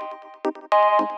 Thank you.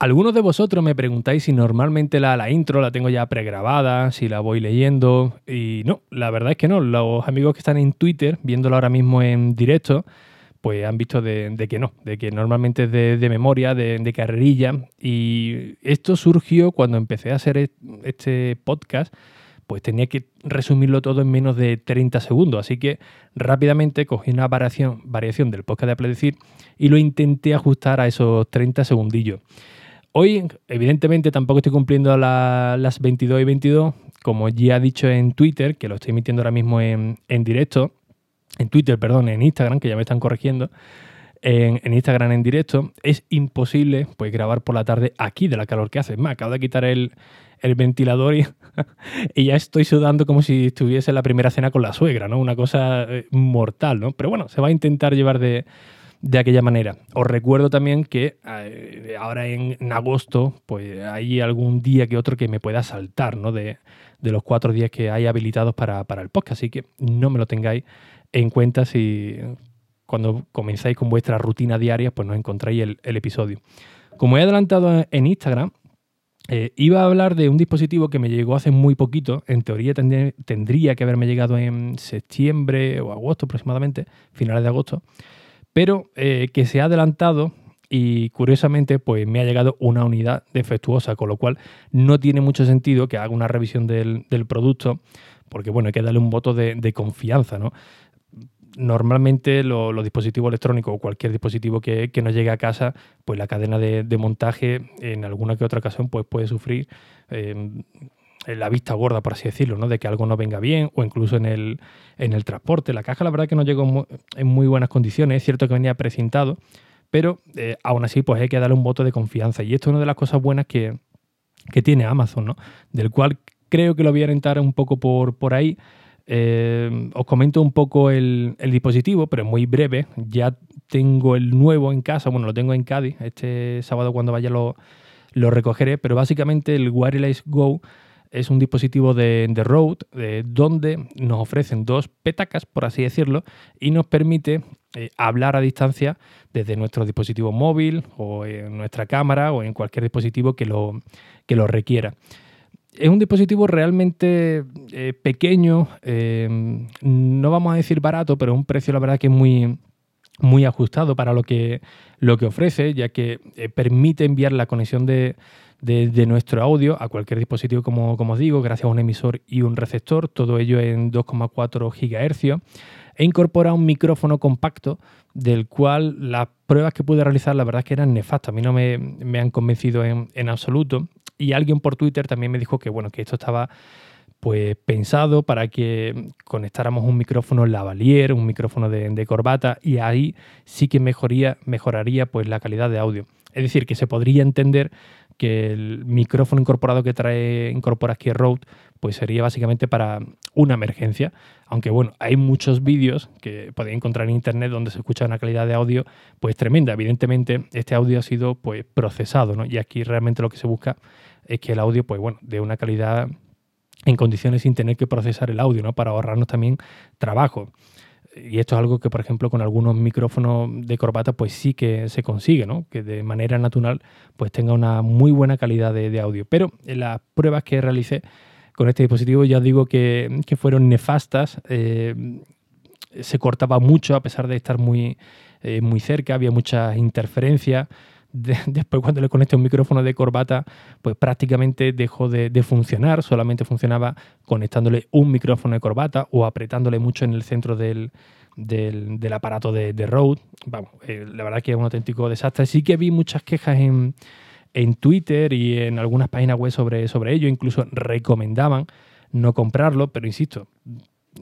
Algunos de vosotros me preguntáis si normalmente la, intro la tengo ya pregrabada, si la voy leyendo. Y no, la verdad es que no. Los amigos que están en Twitter, viéndolo ahora mismo en directo, pues han visto de, que no, de que normalmente es de, memoria, de, carrerilla. Y esto surgió cuando empecé a hacer este podcast, pues tenía que resumirlo todo en menos de 30 segundos. Así que rápidamente cogí una variación, del podcast de Apple y lo intenté ajustar a esos 30 segundillos. Hoy, evidentemente, tampoco estoy cumpliendo la, las 22 y 22, como ya he dicho en Twitter, que lo estoy emitiendo ahora mismo en, en directo, en Twitter, perdón, en Instagram, que ya me están corrigiendo, en, en, Instagram en directo, es imposible pues grabar por la tarde aquí de la calor que hace. Me acabo de quitar el, el ventilador y, y, ya estoy sudando como si estuviese en la primera cena con la suegra, ¿no? Una cosa eh, mortal, ¿no? Pero bueno, se va a intentar llevar de, de aquella manera. Os recuerdo también que eh, ahora en, agosto, pues hay algún día que otro que me pueda saltar, ¿no? De, de los cuatro días que hay habilitados para, para, el podcast. Así que no me lo tengáis en cuenta si cuando comenzáis con vuestra rutina diaria, pues no encontráis el, el episodio. Como he adelantado en Instagram, eh, iba a hablar de un dispositivo que me llegó hace muy poquito. En teoría tendría, tendría que haberme llegado en septiembre o agosto aproximadamente, finales de agosto pero eh, que se ha adelantado y curiosamente pues me ha llegado una unidad defectuosa, con lo cual no tiene mucho sentido que haga una revisión del, del producto, porque bueno, hay que darle un voto de, de confianza, ¿no? Normalmente lo, los dispositivos electrónicos o cualquier dispositivo que, que, nos llegue a casa, pues la cadena de, de, montaje en alguna que otra ocasión pues puede sufrir eh, la vista gorda, por así decirlo, ¿no? de que algo no venga bien o incluso en el, en el transporte. La caja la verdad que no llegó en muy buenas condiciones, es cierto que venía precintado, pero eh, aún así pues hay que darle un voto de confianza y esto es una de las cosas buenas que, que tiene Amazon, ¿no? del cual creo que lo voy a orientar un poco por, por ahí. Eh, os comento un poco el, el, dispositivo, pero muy breve. Ya tengo el nuevo en casa, bueno, lo tengo en Cádiz. Este sábado cuando vaya lo, lo recogeré, pero básicamente el Wireless Go es un dispositivo de, de Rode eh, donde nos ofrecen dos petacas, por así decirlo, y nos permite eh, hablar a distancia desde nuestro dispositivo móvil o en nuestra cámara o en cualquier dispositivo que lo, que lo requiera. Es un dispositivo realmente eh, pequeño, eh, no vamos a decir barato, pero un precio la verdad que es muy, muy ajustado para lo que, lo que ofrece, ya que permite enviar la conexión de, de, nuestro audio a cualquier dispositivo, como, como os digo, gracias a un emisor y un receptor, todo ello en 2,4 GHz, e incorpora un micrófono compacto del cual las pruebas que pude realizar la verdad es que eran nefastas, a mí no me, me han convencido en, en, absoluto, y alguien por Twitter también me dijo que, bueno, que esto estaba pues pensado para que conectáramos un micrófono lavalier, un micrófono de, de corbata, y ahí sí que mejoría, mejoraría pues la calidad de audio. Es decir, que se podría entender que el micrófono incorporado que trae incorpora aquí Rode pues sería básicamente para una emergencia. Aunque bueno, hay muchos vídeos que podéis encontrar en internet donde se escucha una calidad de audio pues tremenda. Evidentemente este audio ha sido pues procesado, ¿no? Y aquí realmente lo que se busca es que el audio pues bueno, de una calidad en condiciones sin tener que procesar el audio, ¿no? Para ahorrarnos también trabajo y esto es algo que, por ejemplo, con algunos micrófonos de corbata, pues sí que se consigue, ¿no? Que de manera natural, pues tenga una muy buena calidad de, audio. Pero las pruebas que realicé con este dispositivo, ya digo que, que fueron nefastas. Eh, se cortaba mucho a pesar de estar muy, eh, muy cerca, había muchas interferencias de, después cuando le conecté un micrófono de corbata, pues prácticamente dejó de, de, funcionar, solamente funcionaba conectándole un micrófono de corbata o apretándole mucho en el centro del, del, aparato de, de, Rode. Vamos, eh, la verdad que es un auténtico desastre. Sí que vi muchas quejas en, en Twitter y en algunas páginas web sobre, sobre ello, incluso recomendaban no comprarlo, pero insisto,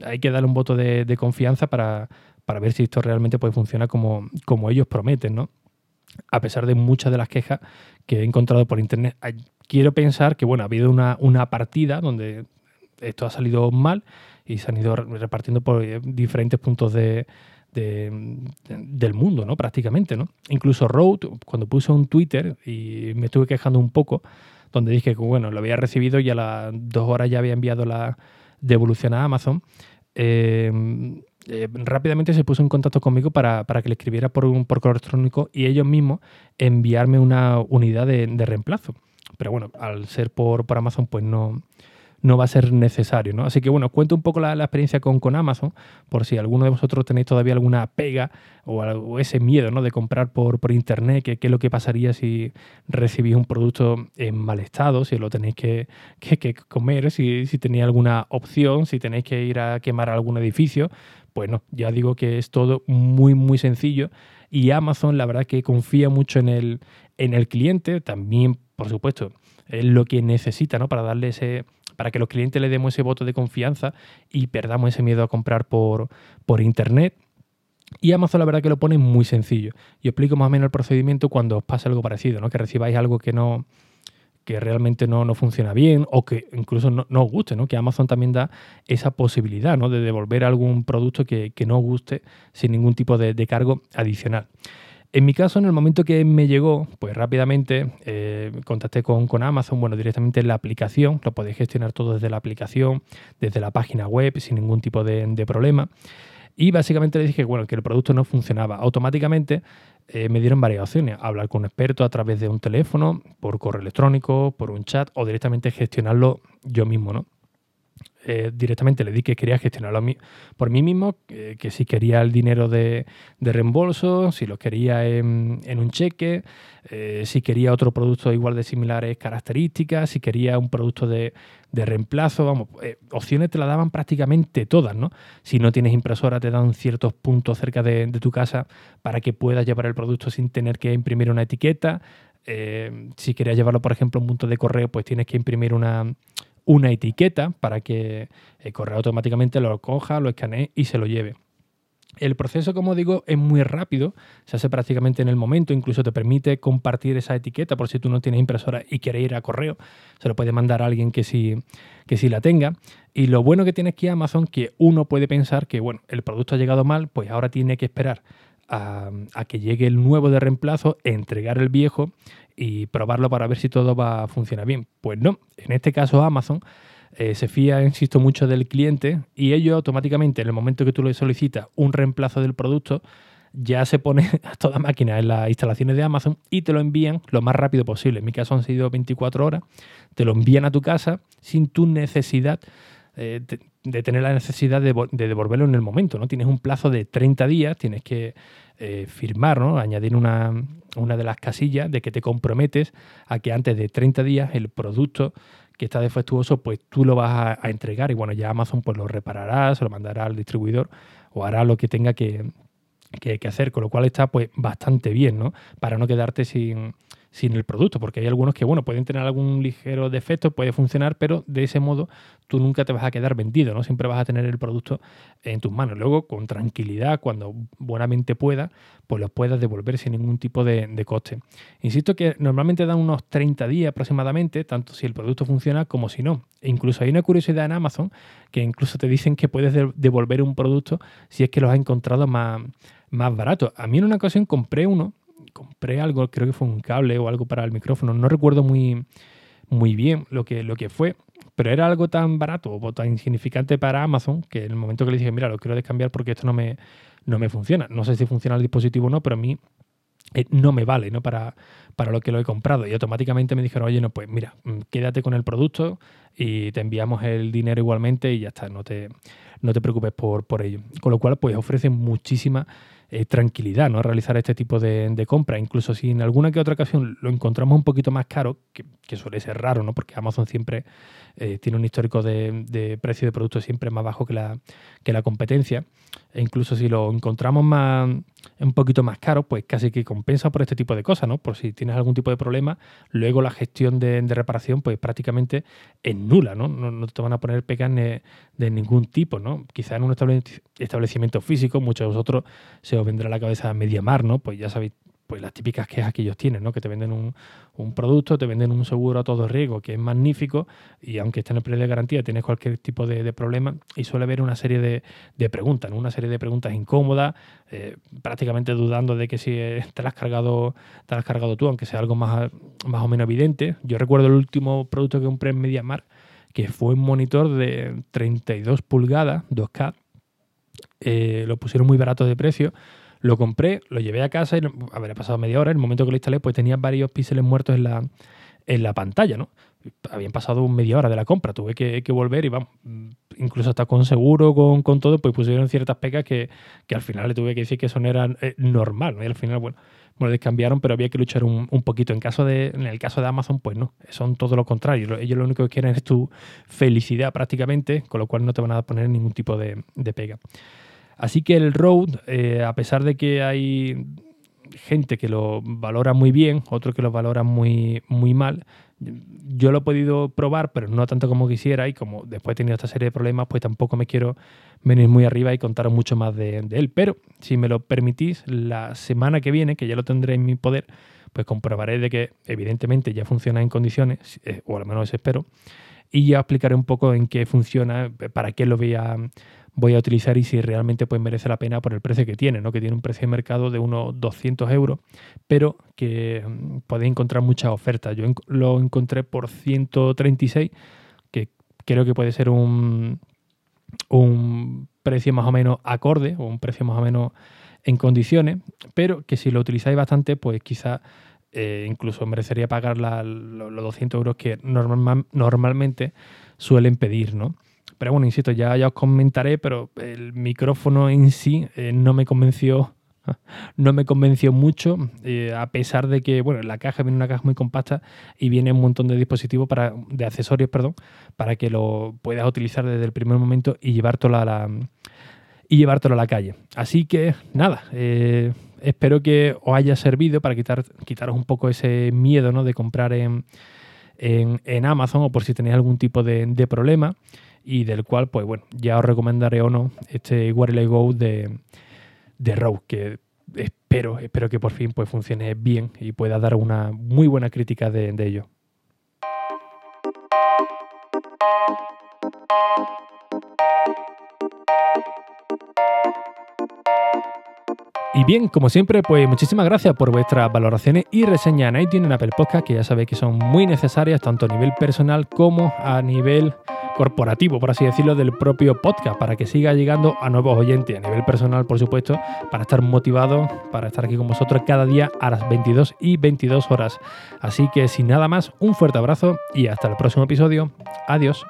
hay que darle un voto de, confianza para, ver si esto realmente puede funcionar como, como ellos prometen, ¿no? A pesar de muchas de las quejas que he encontrado por internet. Quiero pensar que, bueno, ha habido una, una partida donde esto ha salido mal y se han ido repartiendo por eh, diferentes puntos de, del mundo, ¿no? Prácticamente, ¿no? Incluso Road, cuando puso un Twitter y me estuve quejando un poco, donde dije que, bueno, lo había recibido y a las dos horas ya había enviado la devolución a Amazon, eh, eh, rápidamente se puso en contacto conmigo para, que le escribiera por, un, por correo electrónico y ellos mismos enviarme una unidad de, reemplazo. Pero bueno, al ser por, por Amazon, pues no, no va a ser necesario. ¿no? Así que bueno, cuento un poco la, experiencia con, con, Amazon, por si alguno de vosotros tenéis todavía alguna pega o, ese miedo ¿no? de comprar por, por internet, qué es lo que pasaría si recibís un producto en mal estado, si lo tenéis que, comer, si, si tenéis alguna opción, si tenéis que ir a quemar algún edificio. Pues no, ya digo que es todo muy, muy sencillo. Y Amazon, la verdad que confía mucho en el, en el cliente, también, por supuesto, es lo que necesita ¿no? para darle ese para que los clientes le demos ese voto de confianza y perdamos ese miedo a comprar por, por internet. Y Amazon la verdad que lo pone muy sencillo. Y explico más o menos el procedimiento cuando os pasa algo parecido, ¿no? Que recibáis algo que no que realmente no, no funciona bien o que incluso no, os guste, ¿no? Que Amazon también da esa posibilidad, ¿no? De devolver algún producto que, no os guste sin ningún tipo de cargo adicional. En mi caso, en el momento que me llegó, pues rápidamente eh, contacté con, Amazon, bueno, directamente en la aplicación, lo podéis gestionar todo desde la aplicación, desde la página web, sin ningún tipo de, problema. Y básicamente le dije bueno, que el producto no funcionaba. Automáticamente eh, me dieron varias opciones. Hablar con un experto a través de un teléfono, por correo electrónico, por un chat o directamente gestionarlo yo mismo, ¿no? Eh, directamente le di que quería gestionarlo por mí mismo, que si quería el dinero de, reembolso, si lo quería en, un cheque, eh, si quería otro producto igual de similares características, si quería un producto de, reemplazo, vamos, eh, opciones te la daban prácticamente todas, ¿no? Si no tienes impresora te dan ciertos puntos cerca de, tu casa para que puedas llevar el producto sin tener que imprimir una etiqueta. si querías llevarlo, por ejemplo, a un punto de correo, pues tienes que imprimir una, una etiqueta para que el correo automáticamente lo coja, lo escanee y se lo lleve. El proceso, como digo, es muy rápido, se hace prácticamente en el momento, incluso te permite compartir esa etiqueta por si tú no tienes impresora y quieres ir a correo, se lo puede mandar a alguien que sí, que sí la tenga. Y lo bueno que tiene aquí Amazon, que uno puede pensar que, bueno, el producto ha llegado mal, pues ahora tiene que esperar a, que llegue el nuevo de reemplazo, entregar el viejo y probarlo para ver si todo va a funcionar bien. Pues no, en este caso Amazon eh, se fía, insisto, mucho del cliente y ello automáticamente, en el momento que tú le solicitas un reemplazo del producto, ya se pone a toda máquina en las instalaciones de Amazon y te lo envían lo más rápido posible. En mi caso han sido 24 horas, te lo envían a tu casa sin tu necesidad eh, de, tener la necesidad de, de, devolverlo en el momento. ¿no? Tienes un plazo de 30 días, tienes que eh, firmar, ¿no? añadir una, de las casillas de que te comprometes a que antes de 30 días el producto que está defectuoso, pues tú lo vas a, entregar y bueno, ya Amazon pues lo reparará, se lo mandará al distribuidor o hará lo que tenga que, que, hacer, con lo cual está pues bastante bien, ¿no? Para no quedarte sin, sin el producto, porque hay algunos que, bueno, pueden tener algún ligero defecto, puede funcionar, pero de ese modo tú nunca te vas a quedar vendido, ¿no? Siempre vas a tener el producto en tus manos. Luego, con tranquilidad, cuando buenamente pueda, pues lo puedas devolver sin ningún tipo de, coste. Insisto que normalmente dan unos 30 días aproximadamente, tanto si el producto funciona como si no. E incluso hay una curiosidad en Amazon que incluso te dicen que puedes devolver un producto si es que lo has encontrado más, más barato. A mí en una ocasión compré uno compré algo, creo que fue un cable o algo para el micrófono, no recuerdo muy, muy bien lo que, lo que fue, pero era algo tan barato o tan insignificante para Amazon que en el momento que le dije, mira, lo quiero descambiar porque esto no me, no me funciona. No sé si funciona el dispositivo o no, pero a mí eh, no me vale ¿no? Para, para lo que lo he comprado. Y automáticamente me dijeron, oye, no, pues mira, mm, quédate con el producto y te enviamos el dinero igualmente y ya está, no te, no te preocupes por, por ello. Con lo cual, pues ofrecen muchísima eh, tranquilidad ¿no? realizar este tipo de, de compra. Incluso si en alguna que otra ocasión lo encontramos un poquito más caro, que, suele ser raro, ¿no? porque Amazon siempre eh, tiene un histórico de, de, precio de productos siempre más bajo que la, que la competencia. E incluso si lo encontramos más, un poquito más caro, pues casi que compensa por este tipo de cosas, ¿no? Por si tienes algún tipo de problema, luego la gestión de, reparación, pues prácticamente es nula, ¿no? ¿no? te van a poner pegas de, ningún tipo, ¿no? Quizá en un establecimiento físico, muchos de vosotros se os vendrá a la cabeza Mediamar, ¿no? Pues ya sabéis pues las típicas quejas que ellos tienen, ¿no? Que te venden un, producto, te venden un seguro a todo riesgo que es magnífico y aunque esté en el periodo de garantía tienes cualquier tipo de, problema y suele haber una serie de, preguntas, una serie de preguntas incómodas, eh, prácticamente dudando de que si te las has cargado, te has cargado tú, aunque sea algo más, más o menos evidente. Yo recuerdo el último producto que compré en MediaMar, que fue un monitor de 32 pulgadas, 2K, eh, lo pusieron muy barato de precio lo compré, lo llevé a casa y habría pasado media hora. En el momento que lo instalé, pues tenía varios píxeles muertos en la, en la pantalla, ¿no? Habían pasado media hora de la compra, tuve que, volver y vamos, incluso hasta con seguro, con, todo, pues pusieron ciertas pegas que, al final le tuve que decir que eso no era eh, normal, ¿no? Y al final, bueno, me lo descambiaron, pero había que luchar un, poquito. En, caso de, en el caso de Amazon, pues no, son todo lo contrario. Ellos lo único que quieren es tu felicidad prácticamente, con lo cual no te van a poner ningún tipo de, de pega. Así que el Road, eh, a pesar de que hay gente que lo valora muy bien, otros que lo valora muy, muy mal, yo lo he podido probar, pero no tanto como quisiera y como después he tenido esta serie de problemas, pues tampoco me quiero venir muy arriba y contaros mucho más de, él. Pero si me lo permitís, la semana que viene, que ya lo tendré en mi poder, pues comprobaré de que evidentemente ya funciona en condiciones, eh, o al menos espero, y ya explicaré un poco en qué funciona, para qué lo voy a voy a utilizar y si realmente pues, merece la pena por el precio que tiene, ¿no? que tiene un precio de mercado de unos 200 euros, pero que mm, podéis encontrar muchas ofertas. Yo lo encontré por 136, que creo que puede ser un, un precio más o menos acorde o un precio más o menos en condiciones, pero que si lo utilizáis bastante, pues quizá eh, incluso merecería pagar los 200 euros que normalmente suelen pedir, ¿no? Pero bueno, insisto, ya, ya os comentaré, pero el micrófono en sí eh, no me convenció no me convenció mucho, eh, a pesar de que, bueno, la caja viene una caja muy compacta y viene un montón de dispositivos para, de accesorios, perdón, para que lo puedas utilizar desde el primer momento y llevártelo a la y llevártelo a la calle. Así que nada, eh, espero que os haya servido para quitar, quitaros un poco ese miedo ¿no? de comprar en, en, Amazon o por si tenéis algún tipo de problema y del cual, pues bueno, ya os recomendaré o no este Wireless Go de, de Rogue, que espero, espero que por fin pues funcione bien y pueda dar una muy buena crítica de, de ello. Y bien, como siempre, pues muchísimas gracias por vuestras valoraciones y reseñas en iTunes en Apple Podcast, que ya sabéis que son muy necesarias tanto a nivel personal como a nivel corporativo, por así decirlo, del propio podcast, para que siga llegando a nuevos oyentes, a nivel personal, por supuesto, para estar motivado, para estar aquí con vosotros cada día a las 22 y 22 horas. Así que sin nada más, un fuerte abrazo y hasta el próximo episodio. Adiós.